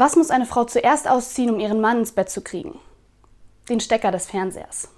Was muss eine Frau zuerst ausziehen, um ihren Mann ins Bett zu kriegen? Den Stecker des Fernsehers.